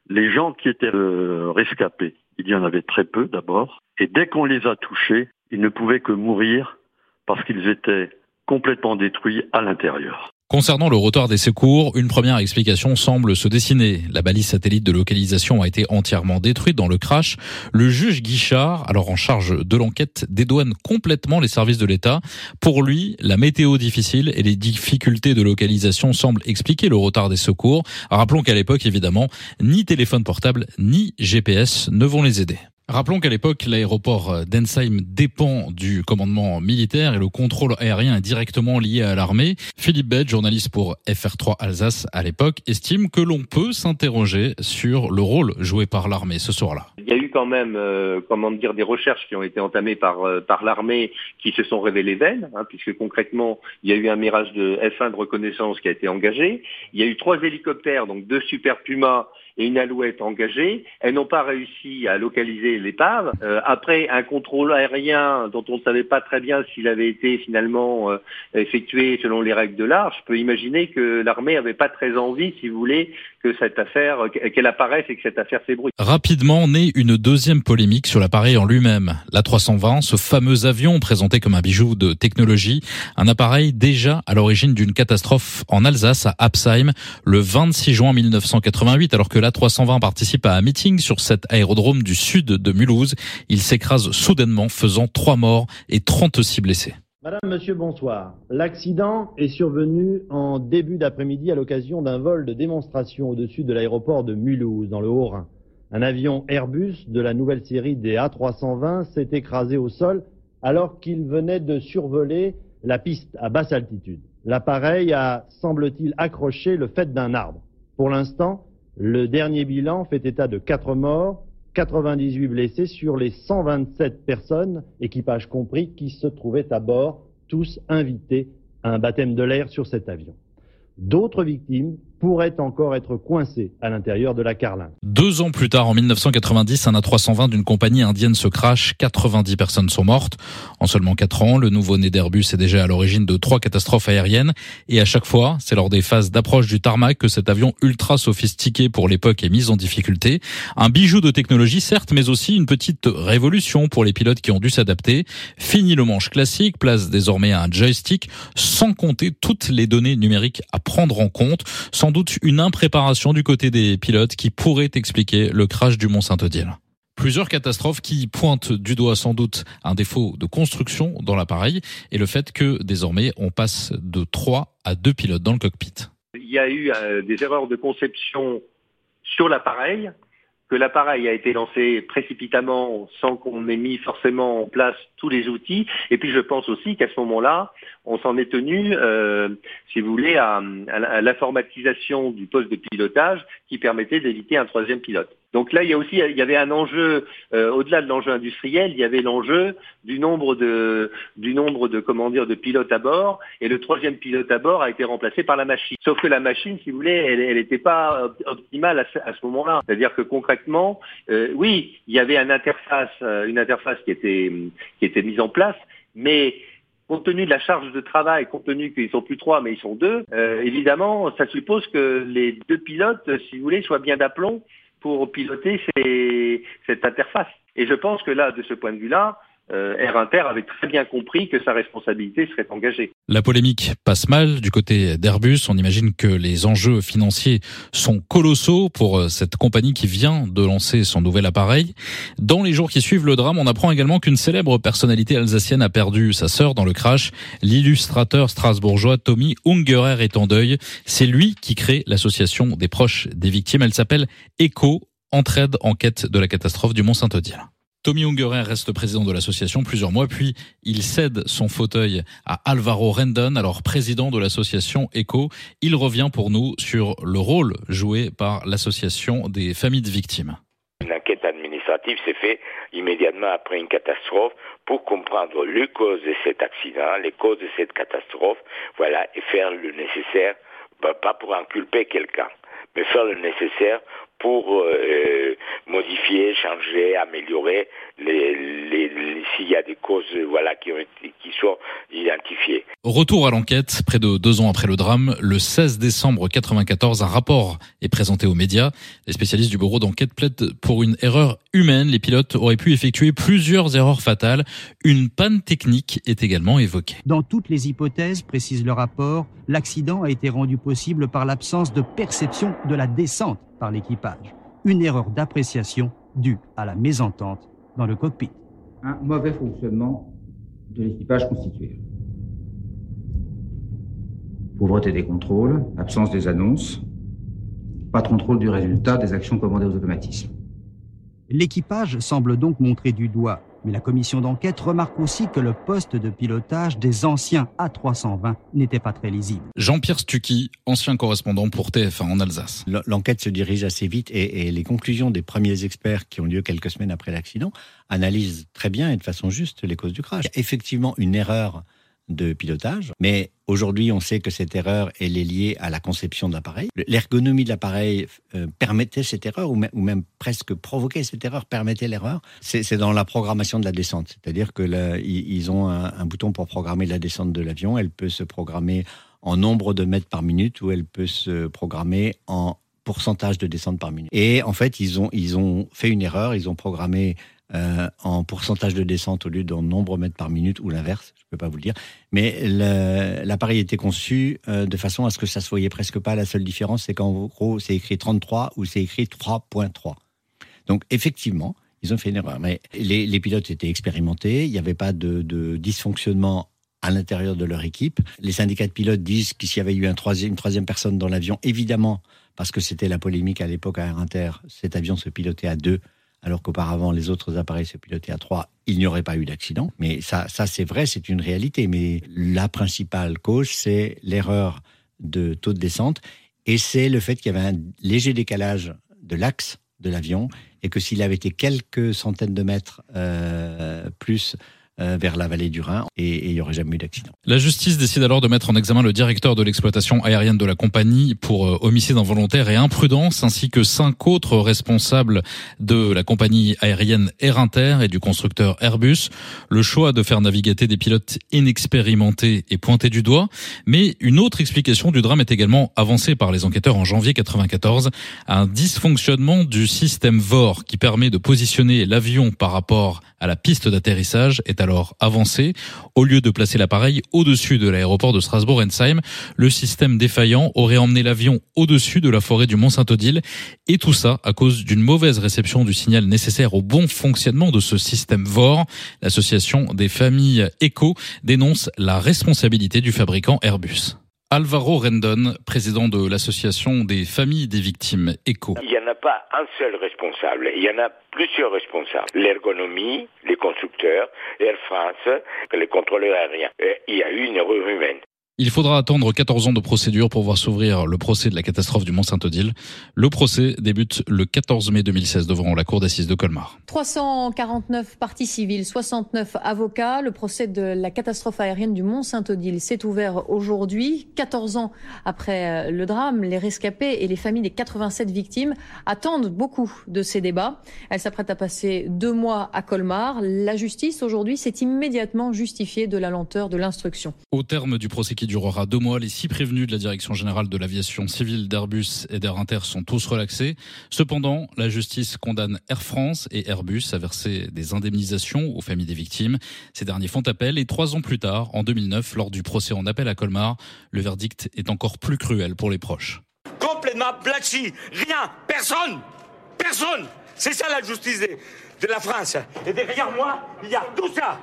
les gens qui étaient euh, rescapés, il y en avait très peu d'abord, et dès qu'on les a touchés, ils ne pouvaient que mourir parce qu'ils étaient complètement détruits à l'intérieur. Concernant le rotor des secours, une première explication semble se dessiner. La balise satellite de localisation a été entièrement détruite dans le crash. Le juge Guichard, alors en charge de l'enquête, dédouane complètement les services de l'État. Pour lui, la météo difficile et les difficultés de localisation semblent expliquer le retard des secours. Rappelons qu'à l'époque, évidemment, ni téléphone portable ni GPS ne vont les aider. Rappelons qu'à l'époque, l'aéroport d'Ensheim dépend du commandement militaire et le contrôle aérien est directement lié à l'armée. Philippe Bett, journaliste pour FR3 Alsace à l'époque, estime que l'on peut s'interroger sur le rôle joué par l'armée ce soir-là. Il y a eu quand même, euh, comment dire, des recherches qui ont été entamées par, euh, par l'armée qui se sont révélées vaines, hein, puisque concrètement, il y a eu un mirage de F1 de reconnaissance qui a été engagé. Il y a eu trois hélicoptères, donc deux Super Puma et une Alouette engagée. Elles n'ont pas réussi à localiser l'épave. Euh, après un contrôle aérien dont on ne savait pas très bien s'il avait été finalement euh, effectué selon les règles de l'art, je peux imaginer que l'armée n'avait pas très envie, si vous voulez, que cette affaire, qu'elle apparaisse et que cette affaire s'ébrouille. Rapidement naît une deuxième polémique sur l'appareil en lui-même. La 320, ce fameux avion présenté comme un bijou de technologie, un appareil déjà à l'origine d'une catastrophe en Alsace à Absheim le 26 juin 1988 alors que la 320 participe à un meeting sur cet aérodrome du sud de Mulhouse. Il s'écrase soudainement faisant trois morts et 36 blessés. Madame, Monsieur, bonsoir. L'accident est survenu en début d'après-midi à l'occasion d'un vol de démonstration au-dessus de l'aéroport de Mulhouse, dans le Haut-Rhin. Un avion Airbus de la nouvelle série des A320 s'est écrasé au sol alors qu'il venait de survoler la piste à basse altitude. L'appareil a, semble-t-il, accroché le fait d'un arbre. Pour l'instant, le dernier bilan fait état de 4 morts, 98 blessés sur les 127 personnes, équipage compris, qui se trouvaient à bord, tous invités à un baptême de l'air sur cet avion. D'autres victimes pourrait encore être coincé à l'intérieur de la carlingue. Deux ans plus tard, en 1990, un A320 d'une compagnie indienne se crache. 90 personnes sont mortes. En seulement quatre ans, le nouveau-né d'Airbus est déjà à l'origine de trois catastrophes aériennes. Et à chaque fois, c'est lors des phases d'approche du tarmac que cet avion ultra sophistiqué pour l'époque est mis en difficulté. Un bijou de technologie, certes, mais aussi une petite révolution pour les pilotes qui ont dû s'adapter. Fini le manche classique, place désormais à un joystick, sans compter toutes les données numériques à prendre en compte, sans sans doute une impréparation du côté des pilotes qui pourrait expliquer le crash du Mont Saint-Odile. Plusieurs catastrophes qui pointent du doigt sans doute un défaut de construction dans l'appareil et le fait que désormais on passe de 3 à 2 pilotes dans le cockpit. Il y a eu euh, des erreurs de conception sur l'appareil, que l'appareil a été lancé précipitamment sans qu'on ait mis forcément en place tous les outils. Et puis je pense aussi qu'à ce moment-là, on s'en est tenu, euh, si vous voulez, à, l'informatisation du poste de pilotage qui permettait d'éviter un troisième pilote. Donc là, il y a aussi, il y avait un enjeu euh, au-delà de l'enjeu industriel, il y avait l'enjeu du nombre de, du nombre de, comment dire, de pilotes à bord. Et le troisième pilote à bord a été remplacé par la machine. Sauf que la machine, si vous voulez, elle n'était pas optimale à ce, ce moment-là. C'est-à-dire que concrètement, euh, oui, il y avait une interface, une interface qui était, qui était mise en place, mais compte tenu de la charge de travail, compte tenu qu'ils sont plus trois mais ils sont deux, euh, évidemment, ça suppose que les deux pilotes, si vous voulez, soient bien d'aplomb pour piloter cette interface. Et je pense que là, de ce point de vue-là, euh, Air Inter avait très bien compris que sa responsabilité serait engagée. La polémique passe mal du côté d'Airbus. On imagine que les enjeux financiers sont colossaux pour euh, cette compagnie qui vient de lancer son nouvel appareil. Dans les jours qui suivent le drame, on apprend également qu'une célèbre personnalité alsacienne a perdu sa sœur dans le crash. L'illustrateur strasbourgeois Tommy Ungerer est en deuil. C'est lui qui crée l'association des proches des victimes. Elle s'appelle ECHO, Entraide en quête de la catastrophe du Mont Saint-Odile. Tommy Ungerer reste président de l'association plusieurs mois, puis il cède son fauteuil à Alvaro Rendon, alors président de l'association ECO. Il revient pour nous sur le rôle joué par l'association des familles de victimes. Une enquête administrative s'est faite immédiatement après une catastrophe pour comprendre les causes de cet accident, les causes de cette catastrophe, voilà, et faire le nécessaire, bah, pas pour inculper quelqu'un, mais faire le nécessaire pour euh, modifier, changer, améliorer les, les, s'il y a des causes voilà qui, ont été, qui sont identifiées. Retour à l'enquête, près de deux ans après le drame, le 16 décembre 94, un rapport est présenté aux médias. Les spécialistes du bureau d'enquête plaident pour une erreur humaine. Les pilotes auraient pu effectuer plusieurs erreurs fatales. Une panne technique est également évoquée. Dans toutes les hypothèses, précise le rapport, l'accident a été rendu possible par l'absence de perception de la descente par l'équipage. Une erreur d'appréciation due à la mésentente dans le cockpit. Un mauvais fonctionnement de l'équipage constitué. Pauvreté des contrôles, absence des annonces, pas de contrôle du résultat des actions commandées aux automatismes. L'équipage semble donc montrer du doigt, mais la commission d'enquête remarque aussi que le poste de pilotage des anciens A320 n'était pas très lisible. Jean-Pierre Stucky, ancien correspondant pour TF1 en Alsace. L'enquête se dirige assez vite et, et, les conclusions des premiers experts qui ont lieu quelques semaines après l'accident analysent très bien et de façon juste les causes du crash. Effectivement, une erreur de pilotage. Mais aujourd'hui, on sait que cette erreur, elle est liée à la conception de l'appareil. L'ergonomie de l'appareil euh, permettait cette erreur, ou, même presque provoquait cette erreur, permettait l'erreur. C'est dans la programmation de la descente. C'est-à-dire que ils ont un, un, bouton pour programmer la descente de l'avion. Elle peut se programmer en nombre de mètres par minute ou elle peut se programmer en pourcentage de descente par minute. Et en fait, ils ont, ils ont fait une erreur. Ils ont programmé euh, en pourcentage de descente au lieu d'un nombre mètres par minute ou l'inverse, je ne peux pas vous le dire. Mais l'appareil était conçu euh, de façon à ce que ça se voyait presque pas. La seule différence, c'est qu'en gros, c'est écrit 33 ou c'est écrit 3.3. Donc effectivement, ils ont fait une erreur. Mais les, pilotes étaient expérimentés, il n'y avait pas de, dysfonctionnement à l'intérieur de leur équipe. Les syndicats de pilotes disent que s'il y avait eu une troisième personne dans l'avion, évidemment, parce que c'était la polémique à l'époque à Air Inter, cet avion se pilotait à deux alors qu'auparavant les autres appareils se pilotaient à trois, il n'y aurait pas eu d'accident. Mais ça, ça c'est vrai, c'est une réalité. Mais la principale cause, c'est l'erreur de taux de descente et c'est le fait qu'il y avait un léger décalage de l'axe de l'avion et que s'il avait été quelques centaines de mètres euh, plus vers la vallée du Rhin et il n'y aurait jamais eu d'accident. La justice décide alors de mettre en examen le directeur de l'exploitation aérienne de la compagnie pour euh, homicide involontaire et imprudence ainsi que cinq autres responsables de la compagnie aérienne Air Inter et du constructeur Airbus. Le choix de faire naviguer des pilotes inexpérimentés est pointé du doigt, mais une autre explication du drame est également avancée par les enquêteurs en janvier 94, un dysfonctionnement du système VOR qui permet de positionner l'avion par rapport à la piste d'atterrissage est alors avancé. Au lieu de placer l'appareil au-dessus de l'aéroport de Strasbourg-Ensheim, le système défaillant aurait emmené l'avion au-dessus de la forêt du Mont-Saint-Odile. Et tout ça à cause d'une mauvaise réception du signal nécessaire au bon fonctionnement de ce système VOR. L'association des familles ECO dénonce la responsabilité du fabricant Airbus. Alvaro Rendon, président de l'association des familles des victimes ECO. Il n'y en a pas un seul responsable, il y en a plusieurs responsables. L'ergonomie, les constructeurs, Air France, les contrôleurs aériens. il y a eu une erreur humaine. Il faudra attendre 14 ans de procédure pour voir s'ouvrir le procès de la catastrophe du Mont-Saint-Odile. Le procès débute le 14 mai 2016 devant la cour d'assises de Colmar. 349 parties civiles, 69 avocats. Le procès de la catastrophe aérienne du Mont-Saint-Odile s'est ouvert aujourd'hui. 14 ans après le drame, les rescapés et les familles des 87 victimes attendent beaucoup de ces débats. Elles s'apprêtent à passer deux mois à Colmar. La justice aujourd'hui s'est immédiatement justifiée de la lenteur de l'instruction. Au terme du procès qui durera deux mois. Les six prévenus de la Direction générale de l'aviation civile d'Airbus et d'Air Inter sont tous relaxés. Cependant, la justice condamne Air France et Airbus à verser des indemnisations aux familles des victimes. Ces derniers font appel et trois ans plus tard, en 2009, lors du procès en appel à Colmar, le verdict est encore plus cruel pour les proches. Complètement blanchi, rien, personne, personne. C'est ça la justice de, de la France. Et derrière moi, il y a tout ça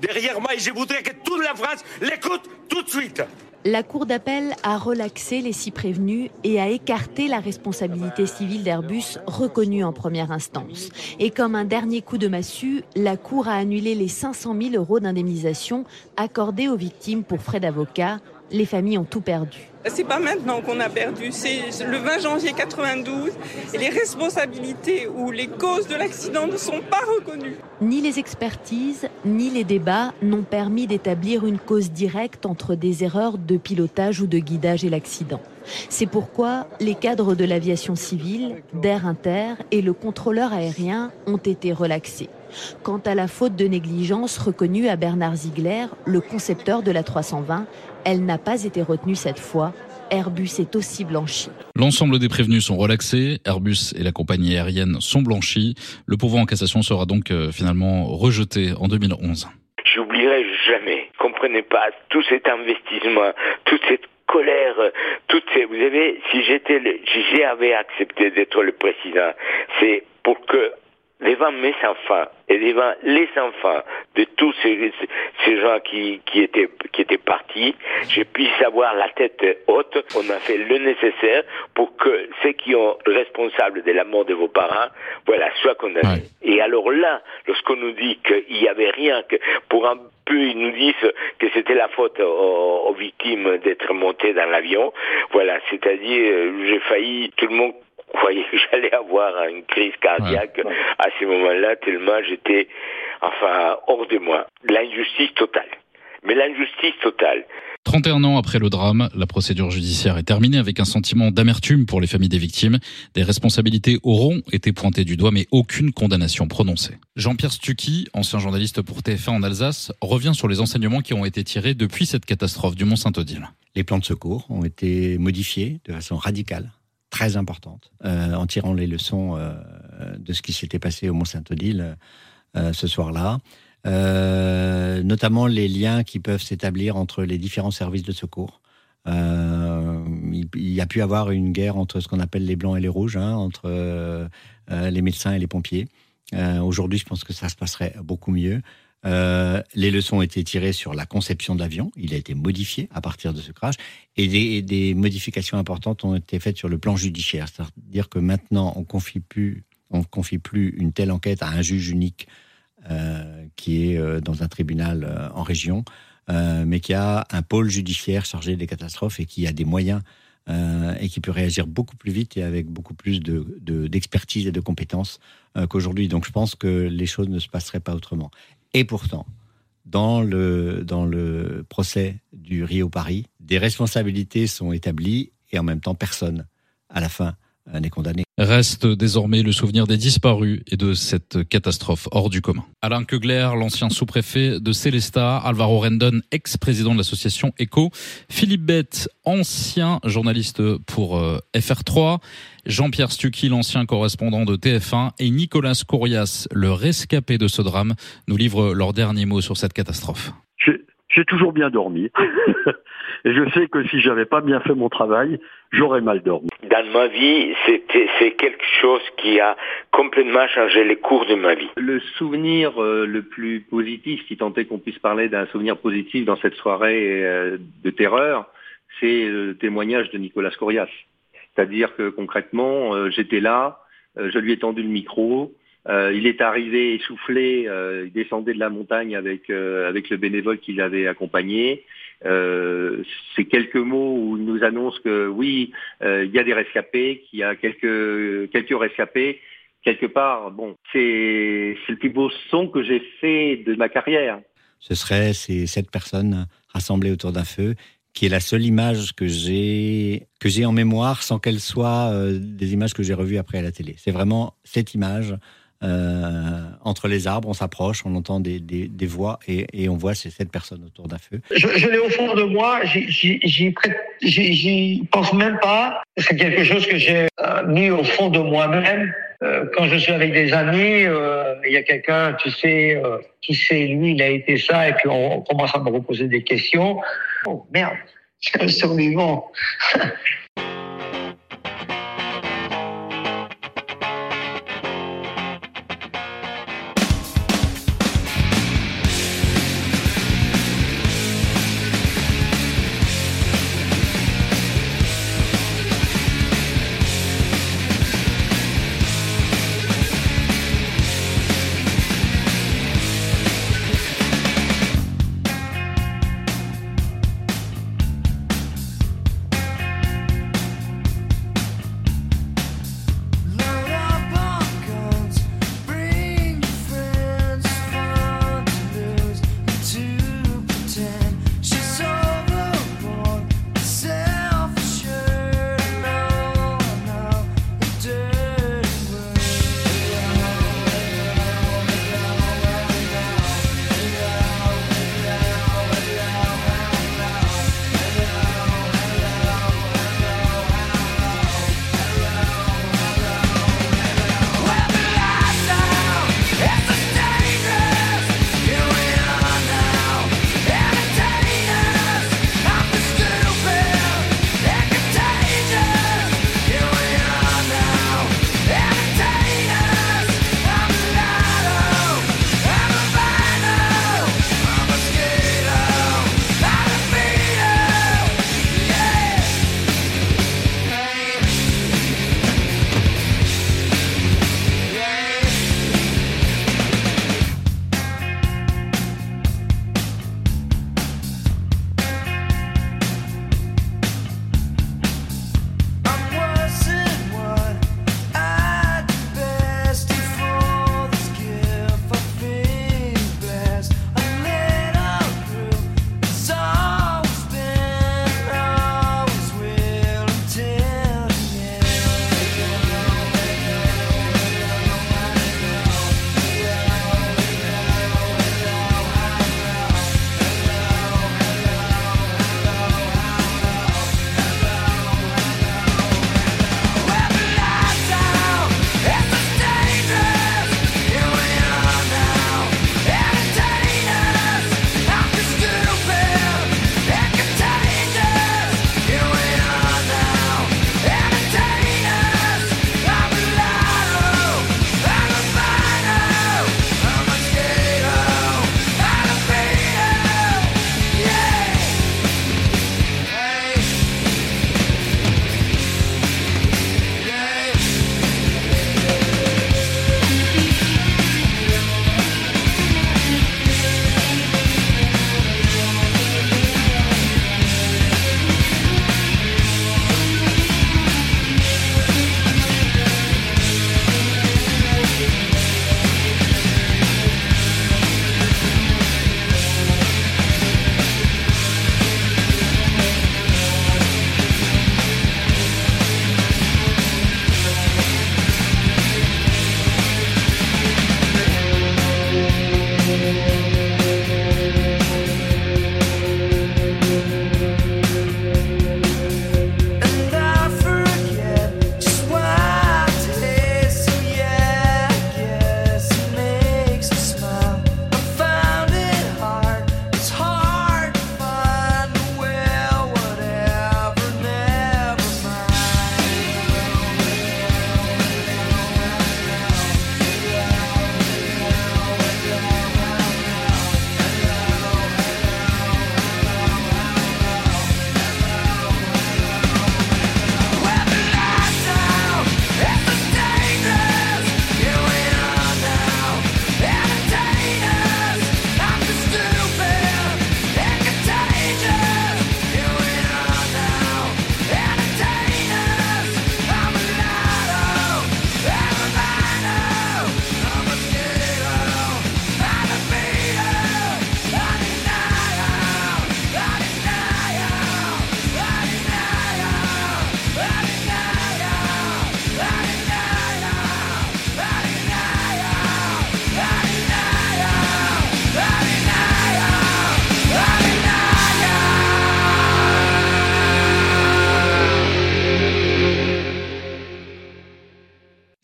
derrière moi et je voudrais que toute la France l'écoute tout de suite. La Cour d'appel a relaxé les six prévenus et a écarté la responsabilité civile d'Airbus reconnue en première instance. Et comme un dernier coup de massue, la Cour a annulé les 500 000 euros d'indemnisation accordés aux victimes pour frais d'avocat. Les familles ont tout perdu. C'est pas maintenant qu'on a perdu, c'est le 20 janvier 92 et les responsabilités ou les causes de l'accident ne sont pas reconnues. Ni les expertises, ni les débats n'ont permis d'établir une cause directe entre des erreurs de pilotage ou de guidage et l'accident. C'est pourquoi les cadres de l'aviation civile, d'Air Inter et le contrôleur aérien ont été relaxés. Quant à la faute de négligence reconnue à Bernard Ziegler, le concepteur de la 320, elle n'a pas été retenue cette fois. Airbus est aussi blanchi. L'ensemble des prévenus sont relaxés. Airbus et la compagnie aérienne sont blanchis. Le pourvoi en cassation sera donc euh, finalement rejeté en 2011. J'oublierai jamais. Comprenez pas tout cet investissement, toute cette colère, toutes ces, vous savez, si j'étais, j'avais accepté d'être le président, c'est pour que devant mes enfants et devant les enfants de tous ces, ces gens qui, qui, étaient, qui étaient partis, je puisse avoir la tête haute. On a fait le nécessaire pour que ceux qui sont responsables de la mort de vos parents, voilà, soient condamnés. Et alors là, lorsqu'on nous dit qu'il n'y avait rien, que pour un peu ils nous disent que c'était la faute aux, aux victimes d'être montés dans l'avion, voilà, c'est-à-dire j'ai failli, tout le monde croyait *laughs* que j'allais avoir une crise cardiaque à ce moment-là, tellement j'étais, enfin, hors de moi. L'injustice totale. Mais l'injustice totale. 31 ans après le drame, la procédure judiciaire est terminée avec un sentiment d'amertume pour les familles des victimes. Des responsabilités auront été pointées du doigt, mais aucune condamnation prononcée. Jean-Pierre Stucky, ancien journaliste pour TF1 en Alsace, revient sur les enseignements qui ont été tirés depuis cette catastrophe du Mont-Saint-Odile. Les plans de secours ont été modifiés de façon radicale très importante euh, en tirant les leçons euh, de ce qui s'était passé au Mont-Saint-Odile euh, ce soir-là. Notamment les liens qui peuvent s'établir entre les différents services de secours. Il, y a pu avoir une guerre entre ce qu'on appelle les blancs et les rouges, hein, entre les médecins et les pompiers. Aujourd'hui, je pense que ça se passerait beaucoup mieux. Euh, les leçons ont été tirées sur la conception de l'avion. Il a été modifié à partir de ce crash. Et des, modifications importantes ont été faites sur le plan judiciaire. C'est-à-dire que maintenant, on confie plus, on confie plus une telle enquête à un juge unique euh, qui est euh, dans un tribunal en région, mais qui a un pôle judiciaire chargé des catastrophes et qui a des moyens et qui peut réagir beaucoup plus vite et avec beaucoup plus d'expertise de, de, et de compétences qu'aujourd'hui. Donc je pense que les choses ne se passeraient pas autrement. Et pourtant, dans le, dans le procès du Rio Paris, des responsabilités sont établies et en même temps personne, à la fin, Reste désormais le souvenir des disparus et de cette catastrophe hors du commun. Alain Kegler, l'ancien sous-préfet de Célestat, Alvaro Rendon, ex-président de l'association ECO, Philippe Bett, ancien journaliste pour euh, FR3, Jean-Pierre Stucky, l'ancien correspondant de TF1, et Nicolas Courias, le rescapé de ce drame, nous livrent leurs derniers mots sur cette catastrophe. J'ai toujours bien dormi. *laughs* Et je sais que si j'avais pas bien fait mon travail, j'aurais mal dormi. Dans ma vie, c'est quelque chose qui a complètement changé les cours de ma vie. Le souvenir euh, le plus positif, si tant est qu'on puisse parler d'un souvenir positif dans cette soirée euh, de terreur, c'est le témoignage de Nicolas Corias. C'est-à-dire que concrètement, euh, j'étais là, je lui ai tendu le micro, euh, il est arrivé essoufflé, euh, il descendait de la montagne avec euh, avec le bénévole qui l'avait accompagné. C'est quelques mots où il nous annonce que oui, il y a des rescapés, qu'il y a quelques quelques rescapés. Quelque part, bon, c'est le plus beau son que j'ai fait de ma carrière. Ce serait ces sept personnes rassemblées autour d'un feu qui est la seule image que j'ai que j'ai en mémoire sans qu'elle soit des images que j'ai revues après à la télé. C'est vraiment cette image euh, entre les arbres, on s'approche, on entend des, des, voix et, et, on voit ces sept personnes autour d'un feu. Je, l'ai au fond de moi, j'y pense même pas. C'est quelque chose que j'ai euh, mis au fond de moi-même. Euh, quand je suis avec des amis, il y a quelqu'un, tu sais, qui sait, lui, il a été ça, et puis on, on commence à me reposer des questions. Oh merde, *laughs* c'est un survivant.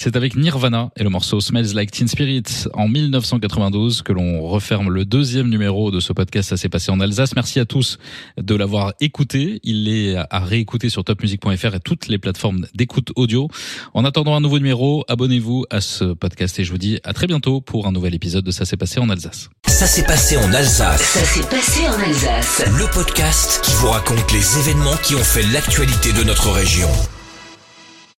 C'est avec Nirvana et le morceau Smells Like Teen Spirit en 1992 que l'on referme le deuxième numéro de ce podcast Ça s'est passé en Alsace. Merci à tous de l'avoir écouté. Il est à réécouter sur topmusic.fr et toutes les plateformes d'écoute audio. En attendant un nouveau numéro, abonnez-vous à ce podcast et je vous dis à très bientôt pour un nouvel épisode de Ça s'est passé en Alsace. Ça s'est passé en Alsace. Ça s'est passé en Alsace. Le podcast qui vous raconte les événements qui ont fait l'actualité de notre région.